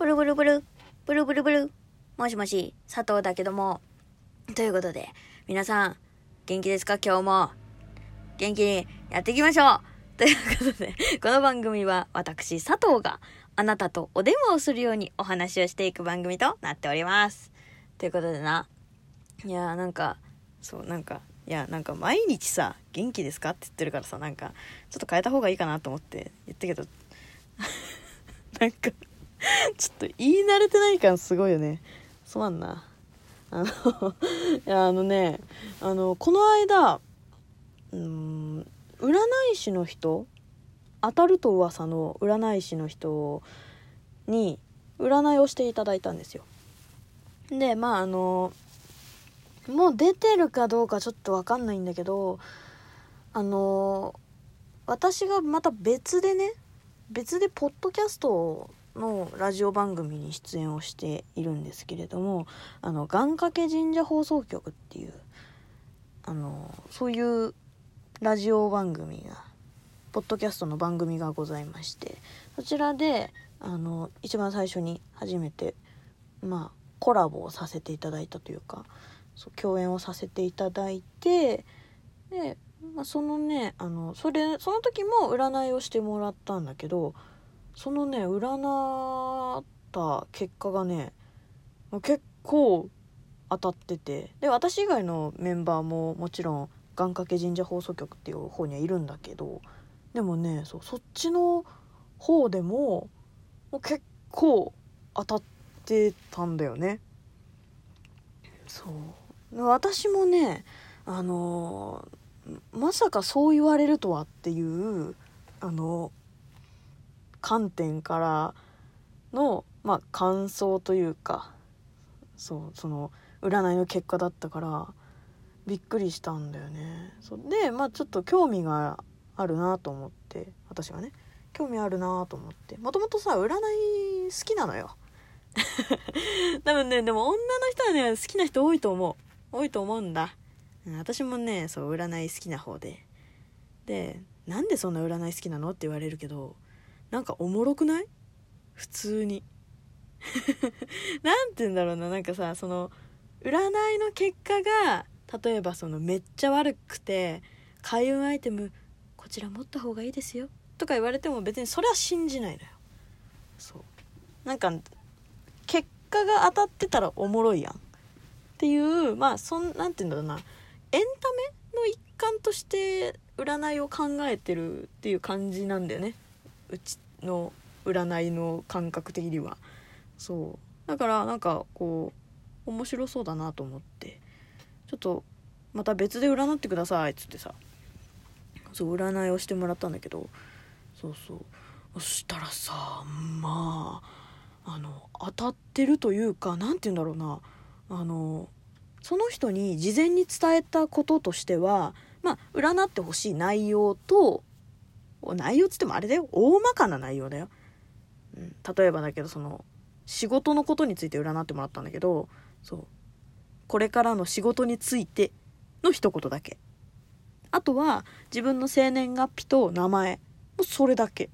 ブルブルブル、ブルブルブル。もしもし、佐藤だけども。ということで、皆さん、元気ですか？今日も。元気にやっていきましょうということで、この番組は私、佐藤があなたとお電話をするようにお話をしていく番組となっております。ということでな。いやーなんか、そう、なんか、いや、なんか毎日さ、元気ですか？って言ってるからさ、なんか、ちょっと変えた方がいいかなと思って言ったけど、なんか、ちょっと言い慣れてない感すごいよね。すまんな。あの、いや、あのね、あの、この間、うん、占い師の人当たると噂の占い師の人に占いをしていただいたんですよ。で、まああの、もう出てるかどうかちょっとわかんないんだけど、あの、私がまた別でね、別でポッドキャストをのラジオ番組に出演をしているんですけれどもあの願掛け神社放送局っていうあのそういうラジオ番組がポッドキャストの番組がございましてそちらであの一番最初に初めてまあコラボをさせていただいたというかそう共演をさせていただいてで、まあ、そのねあのそれその時も占いをしてもらったんだけどそのね占った結果がね結構当たっててで私以外のメンバーももちろん願掛け神社放送局っていう方にはいるんだけどでもねそうそっちの方でももう結構当たってたんだよね。そう私もねあのまさかそう言われるとはっていうあの観点からの、まあ、感想というかそうその占いの結果だったからびっくりしたんだよね。そうでまあちょっと興味があるなと思って私がね興味あるなと思ってもともとさ占い好きなのよ。多分ねでも女の人はね好きな人多いと思う多いと思うんだ。うん私もねそう占い好きな方ででなんでそんな占い好きなのって言われるけどなんかおもろくない？普通に。なんて言うんだろうな。なんかさその占いの結果が例えばそのめっちゃ悪くて開運アイテムこちら持った方がいいですよ。とか言われても別にそれは信じないのよ。そう。なんか結果が当たってたらおもろいやん。っていうまあそんなんて言うんだろうな。エンタメの一環として占いを考えてるっていう感じなんだよね。うちの占いの感覚的には。そう。だからなんかこう面白そうだなと思って。ちょっとまた別で占ってくださいっつってさ。そう占いをしてもらったんだけど。そうそう。そしたらさまああの当たってるというか何て言うんだろうな。あのその人に事前に伝えたこととしてはまあ占ってほしい内容と内容つってもあれだよ。大まかな内容だよ、うん、例えばだけどその仕事のことについて占ってもらったんだけどそう。これからの仕事についての一言だけ。あとは自分の生年月日と名前もそれだけ。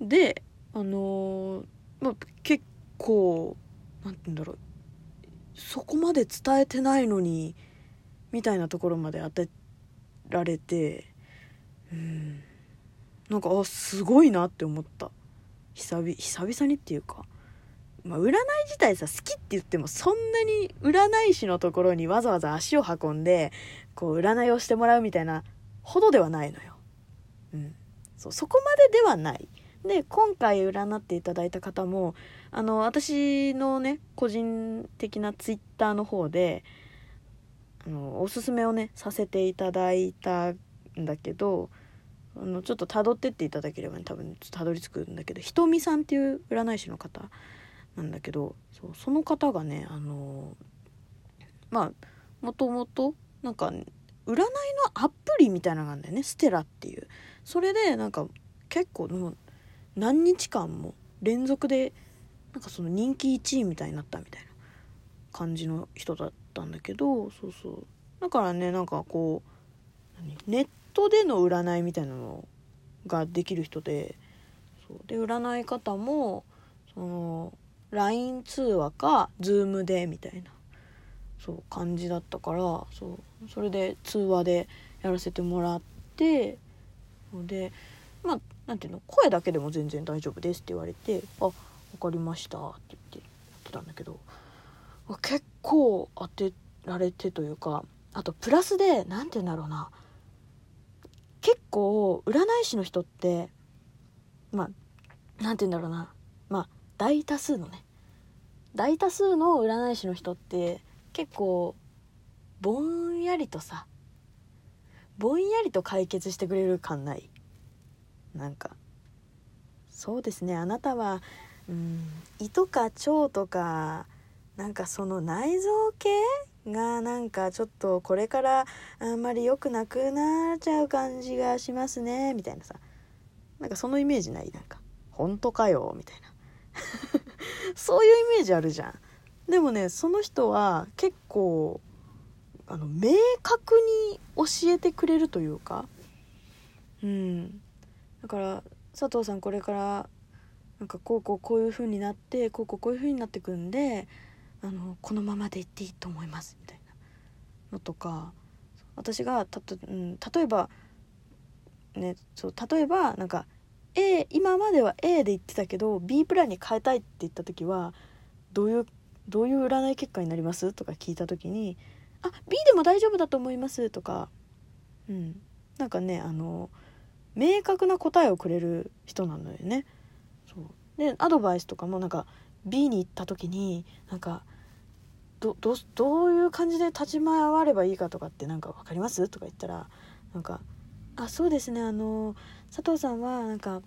であのーまあ、結構なんて言うんだろう。そこまで伝えてないのにみたいなところまで当てられてうん。なんかあすごいなって思った久々久々にっていうか、まあ、占い自体さ好きって言ってもそんなに占い師のところにわざわざ足を運んでこう占いをしてもらうみたいなほどではないのよ。うん、そうそこまでではない。で今回占っていただいた方もあの私のね個人的なツイッターの方であのおすすめをねさせていただいたんだけどあのちょっと辿ってっていただければ、ね、多分たどり着くんだけどひとみさんっていう占い師の方なんだけどそうその方がねあのまあもともとなんか占いのアプリみたいなのがあるんだよねステラっていう。それでなんか結構もう何日間も連続でなんかその人気1位みたいになったみたいな感じの人だったんだけどそうそう。だからねなんかこうネットでの占いみたいなのができる人でそう。で占い方もその LINE 通話か Zoom でみたいなそう感じだったからそう。それで通話でやらせてもらってでまあなんていうの声だけでも全然大丈夫ですって言われて「あ分かりました」って言って言ってたんだけど結構当てられてというかあとプラスで何て言うんだろうな。結構占い師の人ってまあ何て言うんだろうな。まあ大多数のね。大多数の占い師の人って結構ぼんやりとさぼんやりと解決してくれる感ない。なんかそうですね。あなたはうん胃とか腸とかなんかその内臓系がなんかちょっとこれからあんまり良くなくなっちゃう感じがしますねみたいなさ。なんかそのイメージない？なんか。本当かよみたいな。そういうイメージあるじゃん。でもねその人は結構あの明確に教えてくれるというか。うん。だから佐藤さんこれからなんかこうこうこういう風になってこうこうこういう風になってくんであのこのままでいっていいと思いますみたいな。のとか私がたと、うん、例えばねそう例えばなんか A 今までは A で言ってたけど B プランに変えたいって言った時はどういうどういう占い結果になります？とか聞いた時に「あ B でも大丈夫だと思います」とかうん。なんかねあの明確な答えをくれる人なのよね。そう。でアドバイスとかもなんか B に行った時になんかどどどういう感じで立ち回ればいいかとかってなんか分かります？とか言ったらなんか「あそうですね。あの佐藤さんはなんか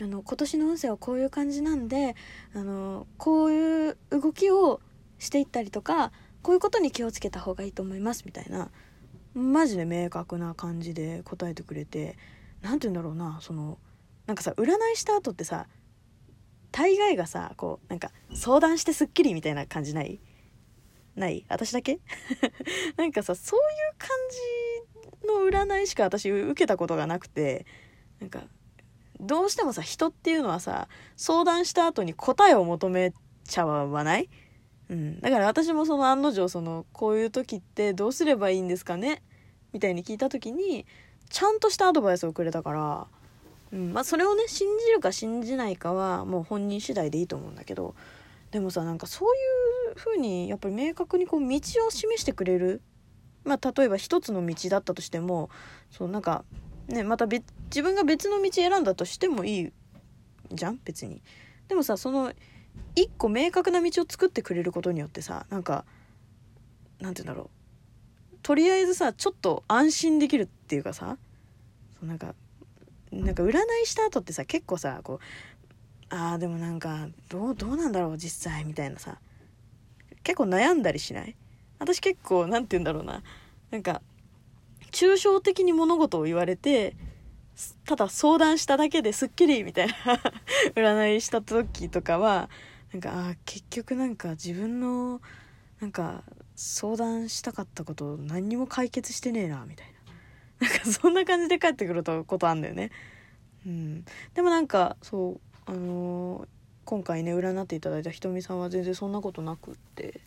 あの今年の運勢はこういう感じなんであのこういう動きをしていったりとかこういうことに気をつけた方がいいと思いますみたいなマジで明確な感じで答えてくれて何て言うんだろうなそのなんかさ占いした後ってさ大概がさこうなんか相談してすっきりみたいな感じない？ない？私だけ？なんかさそういう感じの占いしか私受けたことがなくてなんかどうしてもさ人っていうのはさ相談した後に答えを求めちゃわない？うん、だから私もその案の定そのこういう時ってどうすればいいんですかね？みたいに聞いた時にちゃんとしたアドバイスをくれたからうん。まあ、それをね信じるか信じないかはもう本人次第でいいと思うんだけどでもさなんかそういう風にやっぱり明確にこう道を示してくれるまあ例えば一つの道だったとしてもそうなんかねまた別自分が別の道選んだとしてもいいじゃん？別に。でもさその一個明確な道を作ってくれることによってさなんかなんて言うんだろうとりあえずさちょっと安心できるっていうかさそうなんかなんか占いした後ってさ結構さこうああでもなんかどうどうなんだろう実際みたいなさ。結構悩んだりしない？私結構何て言うんだろうな。なんか抽象的に物事を言われてただ相談しただけですっきりみたいな 占いした時とかはなんかあ結局なんか自分のなんか相談したかったこと何にも解決してねえなみたいな。なんかそんな感じで帰ってくることあんだよね。うん、でもなんかそうあのー、今回ね占っていただいたひとみさんは全然そんなことなくって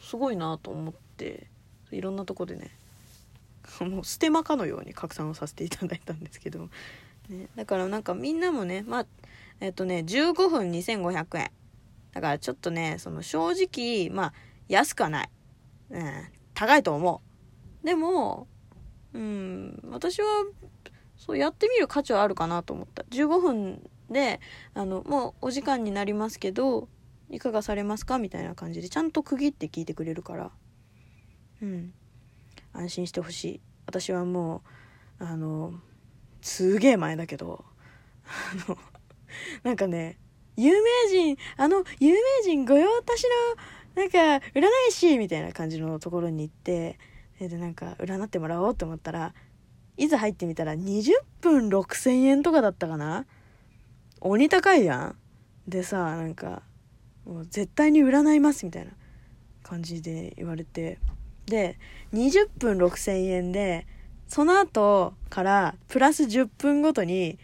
すごいなと思っていろんなとこでね もうステマかのように拡散をさせていただいたんですけど、ね、だからなんかみんなもねまあえっとね15分2500円。だからちょっとねその正直まあ安くはない、うん、高いと思う。でもうん私はそうやってみる価値はあるかなと思った。15分であのもうお時間になりますけどいかがされますかみたいな感じでちゃんと区切って聞いてくれるから。うん。安心してほしい。私はもうあのすげえ前だけどあのなんかね有名人あの有名人御用達のなんか占い師みたいな感じのところに行ってでなんか占ってもらおうと思ったらいざ入ってみたら20分6000円とかだったかな鬼高いやん。でさなんかもう絶対に占いますみたいな感じで言われて。で20分6000円でその後からプラス10分ごとに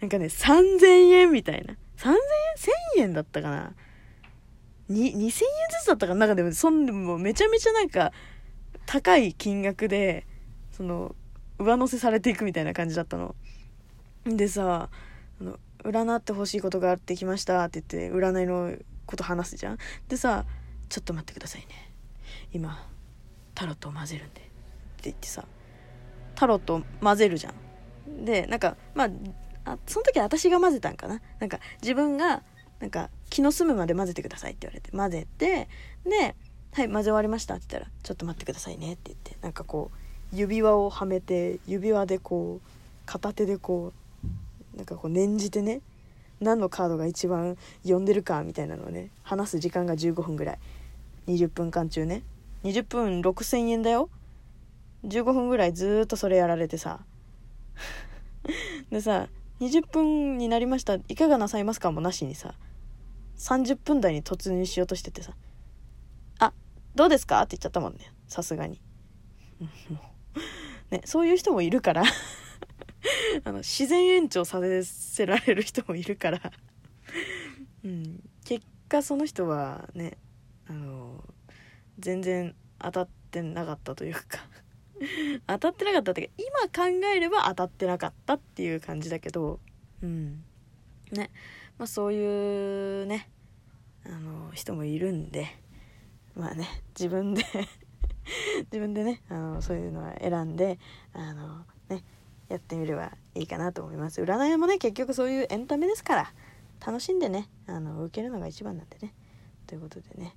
なんかね3000円みたいな。3000円 ?1000 円だったかな。に2000円ずつだったかな。なんかでもそんでもめちゃめちゃなんか高い金額でその上乗せされていくみたいな感じだったの。でさあの占ってほしいことがあってきましたって言って占いのこと話すじゃん。でさちょっと待ってくださいね。今タロットを混ぜるんでって言ってさタロットを混ぜるじゃん。でなんかまあその時は私が混ぜたんかな。なんか自分がなんか気の済むまで混ぜてくださいって言われて混ぜてで「はい混ぜ終わりました」って言ったら「ちょっと待ってくださいね」って言ってなんかこう指輪をはめて指輪でこう片手でこうなんかこう念じてね何のカードが一番読んでるかみたいなのをね話す時間が15分ぐらい。20分間中ね。20分6000円だよ。15分ぐらいずっとそれやられてさ。でさ20分になりました。いかがなさいますかもなしにさ。30分台に突入しようとしててさ「あどうですか?」って言っちゃったもんね。さすがに。ねそういう人もいるから。あの自然延長させられる人もいるから。うん。結果その人はねあの全然当たってなかったというか。当たってなかったっていうか今考えれば当たってなかったっていう感じだけど。うん。ね。まあそういうねあの人もいるんで。まあね自分で自分でねあのそういうのは選んであのねやってみればいいかなと思います。占いもね結局そういうエンタメですから楽しんでねあの受けるのが一番なんでね。ということでね。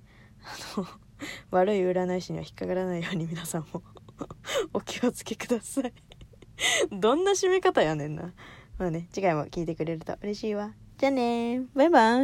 あの 悪い占い師には引っかからないように皆さんも お気をつけください。どんな締め方やねんな。まあね次回も聞いてくれると嬉しいわ。じゃあねバイバイ。